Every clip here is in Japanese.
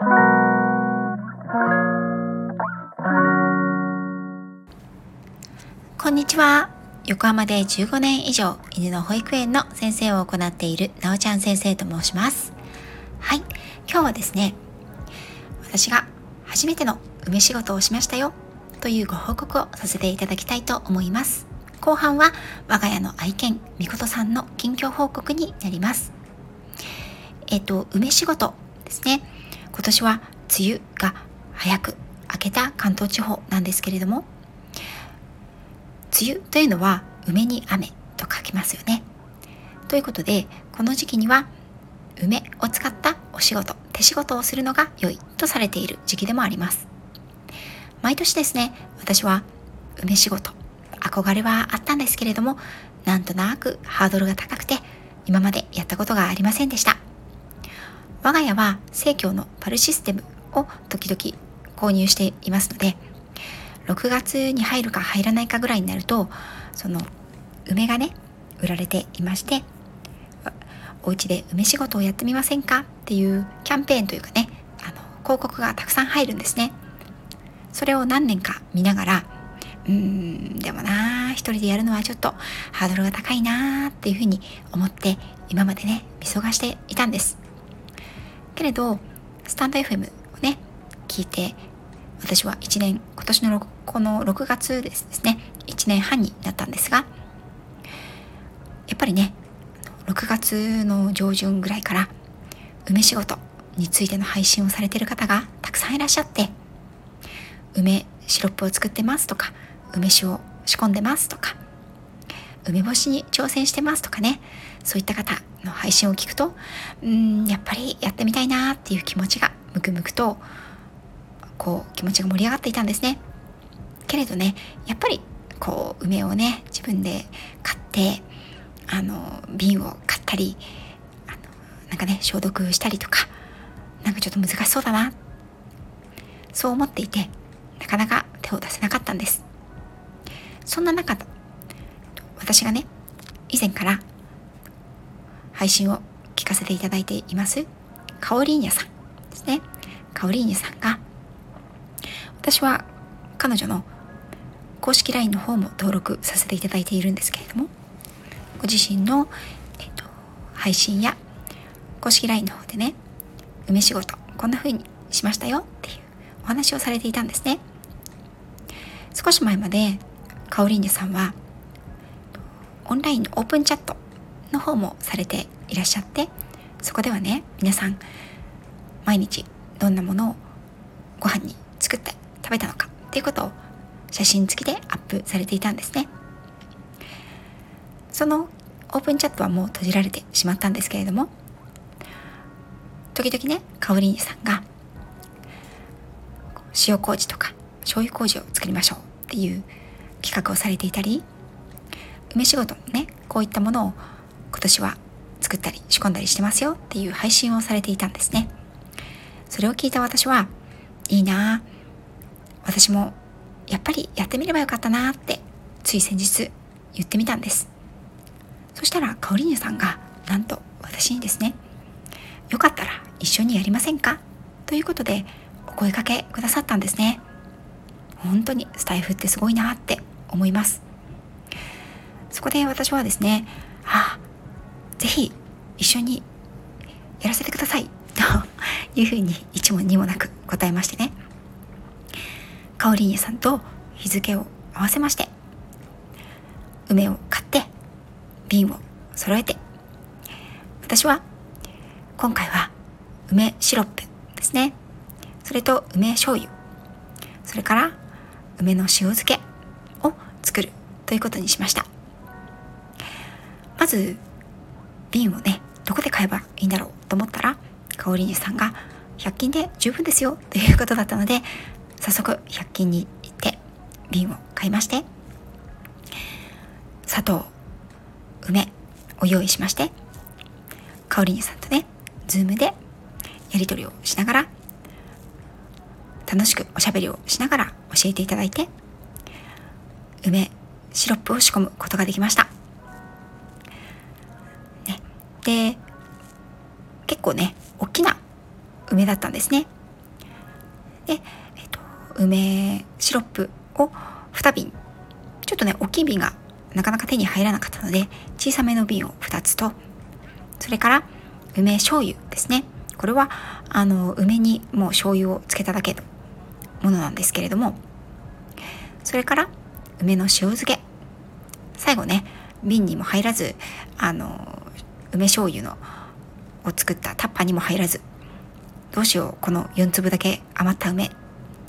こんにちは。横浜で15年以上犬の保育園の先生を行っているなおちゃん先生と申します。はい。今日はですね私が初めての梅仕事をしましたよというご報告をさせていただきたいと思います。後半は我が家の愛犬みことさんの近況報告になります。えっ、と梅仕事ですね。今年は梅雨が早く明けた関東地方なんですけれども梅雨というのは梅に雨と書きますよね。ということでこの時期には梅を使ったお仕事手仕事をするのが良いとされている時期でもあります。毎年ですね私は梅仕事憧れはあったんですけれどもなんとなくハードルが高くて今までやったことがありませんでした。我が家は生協のパルシステムを時々購入していますので6月に入るか入らないかぐらいになるとその梅がね売られていましてお家で梅仕事をやってみませんかっていうキャンペーンというかねあの広告がたくさん入るんですね。それを何年か見ながらうーんでもな一人でやるのはちょっとハードルが高いなっていうふうに思って今までね見過ごしていたんです。けれどスタンド FM をね聞いて私は1年今年のこの6月ですね1年半になったんですがやっぱりね6月の上旬ぐらいから梅仕事についての配信をされてる方がたくさんいらっしゃって梅シロップを作ってますとか梅酒を仕込んでますとか梅干しに挑戦してますとかね。そういった方の配信を聞くとうんやっぱりやってみたいなっていう気持ちがムクムクとこう気持ちが盛り上がっていたんですね。けれどねやっぱりこう梅をね自分で買ってあの瓶を買ったりあのなんかね消毒したりとかなんかちょっと難しそうだな。そう思っていてなかなか手を出せなかったんです。そんな中私がね以前から配信を聞かせていただいていますカオリーニャさんですね。カオリーニャさんが私は彼女の公式 LINE の方も登録させていただいているんですけれどもご自身の、えっと、配信や公式 LINE の方でね梅仕事こんな風にしましたよっていうお話をされていたんですね。少し前までカオリーニャさんはオンラインのオープンチャットの方もされていらっしゃってそこではね皆さん毎日どんなものをご飯に作って食べたのかっていうことを写真付きでアップされていたんですね。そのオープンチャットはもう閉じられてしまったんですけれども時々ねカオリーニさんが塩麹とか醤油麹を作りましょうっていう企画をされていたり梅仕事ねこういったものを今年は作ったり仕込んだりしてますよっていう配信をされていたんですね。それを聞いた私はいいな私もやっぱりやってみればよかったなってつい先日言ってみたんです。そしたらカオリーニャさんがなんと私にですねよかったら一緒にやりませんか？ということでお声かけくださったんですね。本当にスタイフってすごいなって思います。そこで私はですねああぜひ一緒にやらせてくださいというふうに一問二もなく答えましてね。カオリーニャさんと日付を合わせまして梅を買って瓶を揃えて私は今回は梅シロップですね。それと梅醤油それから梅の塩漬けを作るということにしました。まず瓶をねどこで買えばいいんだろうと思ったらカオリーニさんが100均で十分ですよということだったので早速100均に行って瓶を買いまして砂糖梅を用意しましてカオリーニさんとねズームでやり取りをしながら楽しくおしゃべりをしながら教えていただいて梅シロップを仕込むことができました。で結構ね大きな梅だったんですね。で、えっと、梅シロップを2瓶。ちょっとね大きい瓶がなかなか手に入らなかったので小さめの瓶を2つとそれから梅醤油ですね。これはあの梅にもう醤油をつけただけのものなんですけれどもそれから梅の塩漬け。最後ね瓶にも入らずあの梅醤油のを作ったタッパーにも入らず。どうしようこの4粒だけ余った梅。っ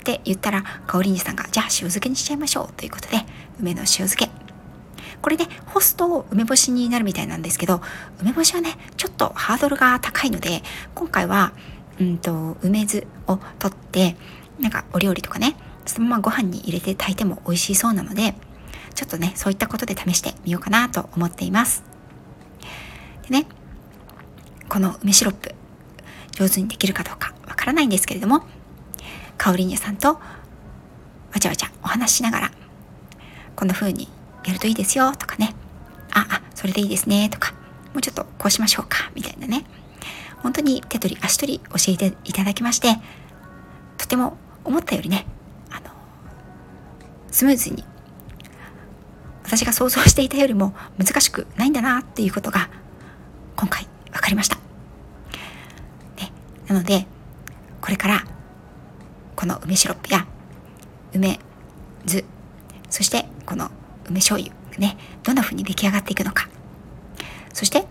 て言ったら香りにさんがじゃあ塩漬けにしちゃいましょうということで梅の塩漬け。これで干すと梅干しになるみたいなんですけど梅干しはねちょっとハードルが高いので今回はうんと梅酢を取ってなんかお料理とかねそのままご飯に入れて炊いても美味しそうなのでちょっとねそういったことで試してみようかなと思っています。ね。この梅シロップ上手にできるかどうかわからないんですけれどもカオリニャさんとわちゃわちゃお話ししながらこんな風にやるといいですよとかね。ああそれでいいですねとかもうちょっとこうしましょうかみたいなね。本当に手取り足取り教えていただきましてとても思ったよりねあのスムーズに私が想像していたよりも難しくないんだなっていうことが今回分かりました。ね、なのでこれからこの梅シロップや梅酢そしてこの梅醤油がねどんな風に出来上がっていくのかそして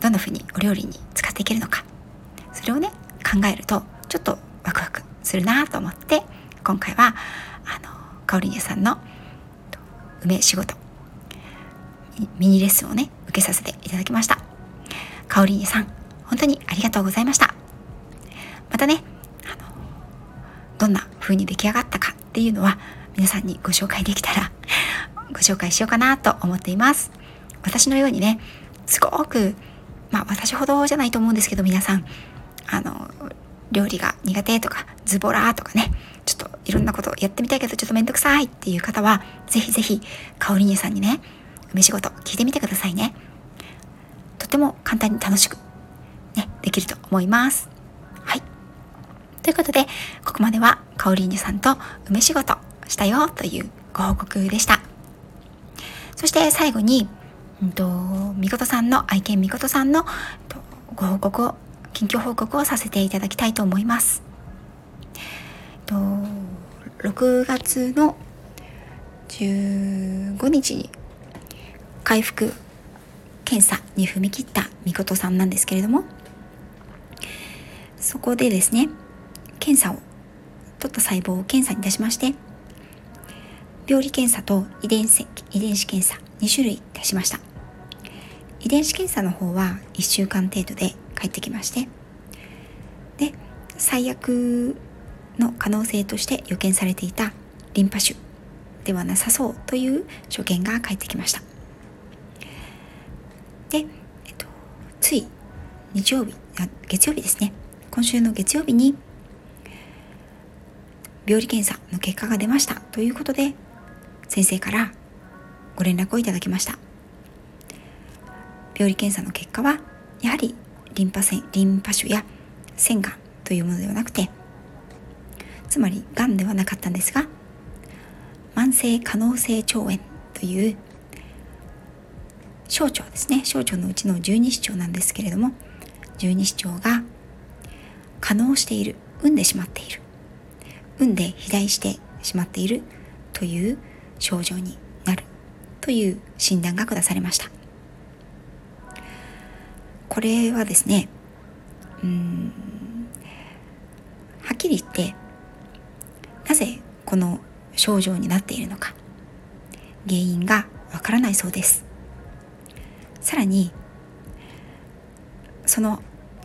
どんな風にお料理に使っていけるのかそれをね考えるとちょっとワクワクするなと思って今回はあのかおりんさんの梅仕事ミニレッスンをね受けさせていただきましたかおりさん本当にありがとうございました。またねあのどんな風に出来上がったかっていうのは皆さんにご紹介できたら ご紹介しようかなと思っています。私のようにねすごくまあ私ほどじゃないと思うんですけど皆さんあの料理が苦手とかズボラとかねちょっといろんなことやってみたいけどちょっとめんどくさいっていう方はぜひぜひかおりにさんにね梅仕事聞いてみてくださいね。ても簡単に楽しくねできると思います。はい。ということでここまではかおりんさんと梅仕事したよというご報告でした。そして最後に、うんと、みことさんの愛犬みことさんのご報告を近況報告をさせていただきたいと思います。と6月の15日に回復検査に踏み切ったみことさんなんですけれどもそこでですね検査を取った細胞を検査に出しまして病理検査と遺伝子遺伝子検査2種類出しました。遺伝子検査の方は1週間程度で帰ってきましてで最悪の可能性として予見されていたリンパ腫ではなさそうという所見が返ってきましたで、えっと、つい日曜日あ月曜日ですね。今週の月曜日に病理検査の結果が出ました。ということで先生からご連絡をいただきました。病理検査の結果はやはりリンパ腺リンパ腫や腺がんというものではなくてつまりがんではなかったんですが慢性可能性腸炎という小腸ですね。小腸のうちの十二指腸なんですけれども十二指腸が可能している産んでしまっている。産んで肥大してしまっているという症状になるという診断が下されました。これはですねうんはっきり言ってなぜこの症状になっているのか。原因がわからないそうです。さらにその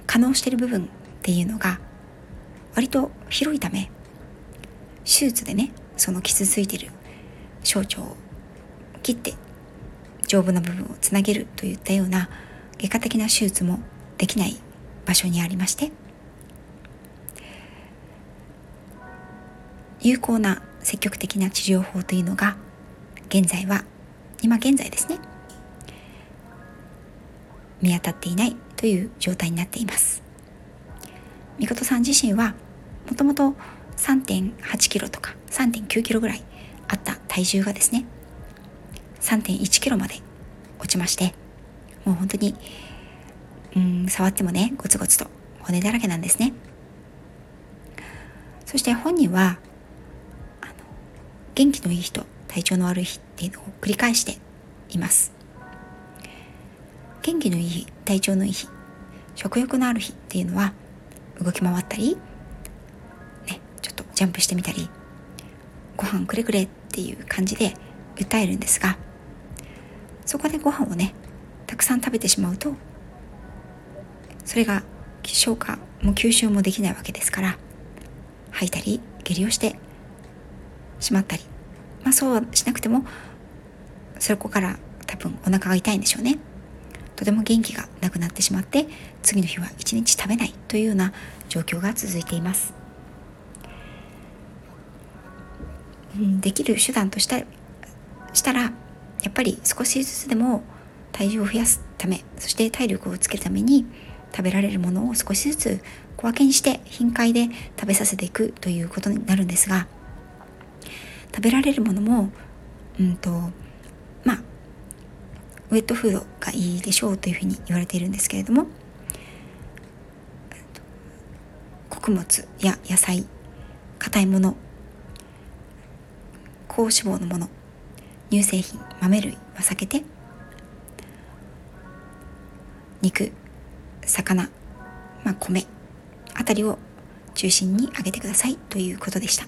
可能している部分っていうのが割と広いため手術でねその傷ついてる小腸を切って丈夫な部分をつなげるといったような外科的な手術もできない場所にありまして有効な積極的な治療法というのが現在は今現在ですね見当たっていないという状態になっています。みことさん自身はもともと3.8キロとか3.9キロぐらいあった体重がですね3.1キロまで落ちましてもう本当にうん触ってもねゴツゴツと骨だらけなんですねそして本人はあの元気のいい人体調の悪い日っていうのを繰り返しています元気のいい日体調のいい日食欲のある日っていうのは動き回ったりねちょっとジャンプしてみたりご飯くれくれっていう感じで訴えるんですがそこでご飯をねたくさん食べてしまうとそれが消化も吸収もできないわけですから吐いたり下痢をしてしまったり。まあそうはしなくてもそこから多分お腹が痛いんでしょうね。とても元気がなくなってしまって次の日は一日食べないというような状況が続いています。できる手段としたしたらやっぱり少しずつでも体重を増やすためそして体力をつけるために食べられるものを少しずつ小分けにして頻回で食べさせていくということになるんですが食べられるものもうんとウェットフードがいいでしょうというふうに言われているんですけれども穀物や野菜硬いもの高脂肪のもの乳製品豆類は避けて肉魚、まあ、米あたりを中心に揚げてくださいということでした。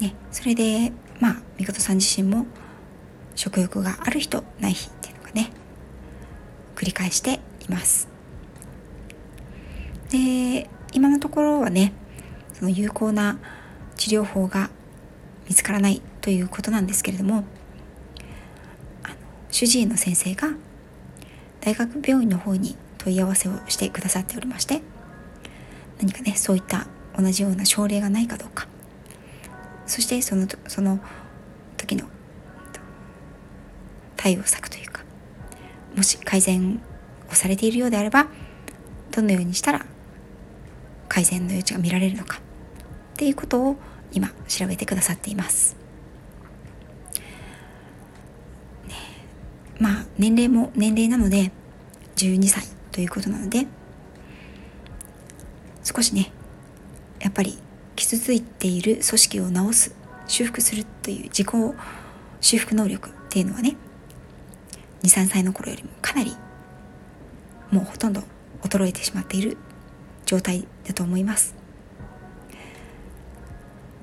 ね、それでまあみことさん自身も食欲がある人ない日っていうのがね繰り返しています。で今のところはねその有効な治療法が見つからないということなんですけれども主治医の先生が大学病院の方に問い合わせをしてくださっておりまして何かねそういった同じような症例がないかどうかそしてそのその時の対応策というかもし改善をされているようであればどのようにしたら改善の余地が見られるのかっていうことを今調べてくださっています。ね、まあ年齢も年齢なので12歳ということなので少しねやっぱり傷ついている組織を治す修復するという自己修復能力っていうのはね23歳の頃よりもかなりもうほとんど衰えてしまっている状態だと思います。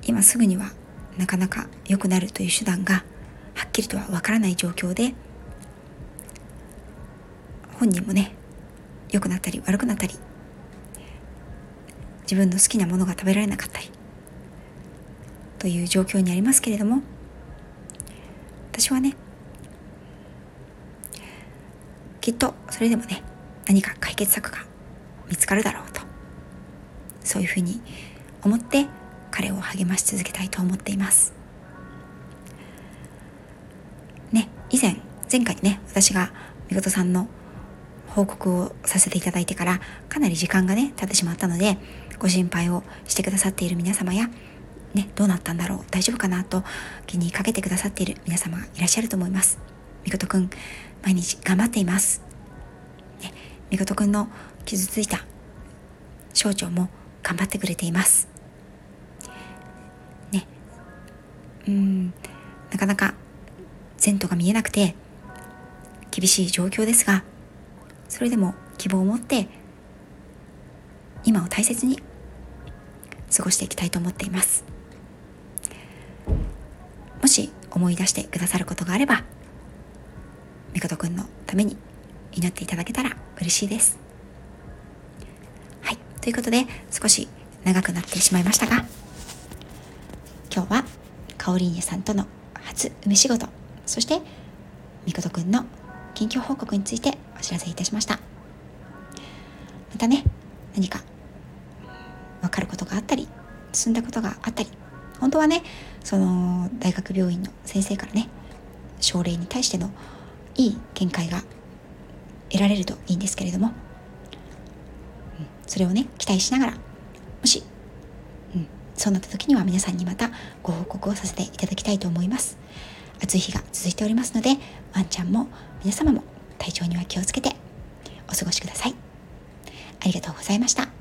今すぐにはなかなか良くなるという手段がはっきりとはわからない状況で本人もね良くなったり悪くなったり自分の好きなものが食べられなかったりという状況にありますけれども私はねきっとそれでもね何か解決策が見つかるだろうとそういうふうに思って彼を励まし続けたいと思っていますね以前前回ね私がみことさんの報告をさせていただいてからかなり時間がね経ってしまったのでご心配をしてくださっている皆様やね、どうなったんだろう大丈夫かなと気にかけてくださっている皆様がいらっしゃると思います。みことくん、毎日頑張っています。ね、みことくんの傷ついた省庁も頑張ってくれています。ね、うん、なかなか前途が見えなくて厳しい状況ですが、それでも希望を持って今を大切に過ごしていきたいと思っていますもし思い出してくださることがあればみことくんのために祈っていただけたら嬉しいです。はい。ということで少し長くなってしまいましたが今日はかおりんえさんとの初梅仕事そしてみことくんの近況報告についてお知らせいたしました。またね何か分かることがあったり進んだことがあったり本当はねその大学病院の先生からね症例に対してのいい見解が得られるといいんですけれども、うん、それをね期待しながらもしうんそうなった時には皆さんにまたご報告をさせていただきたいと思います。暑い日が続いておりますのでワンちゃんも皆様も体調には気をつけてお過ごしください。ありがとうございました。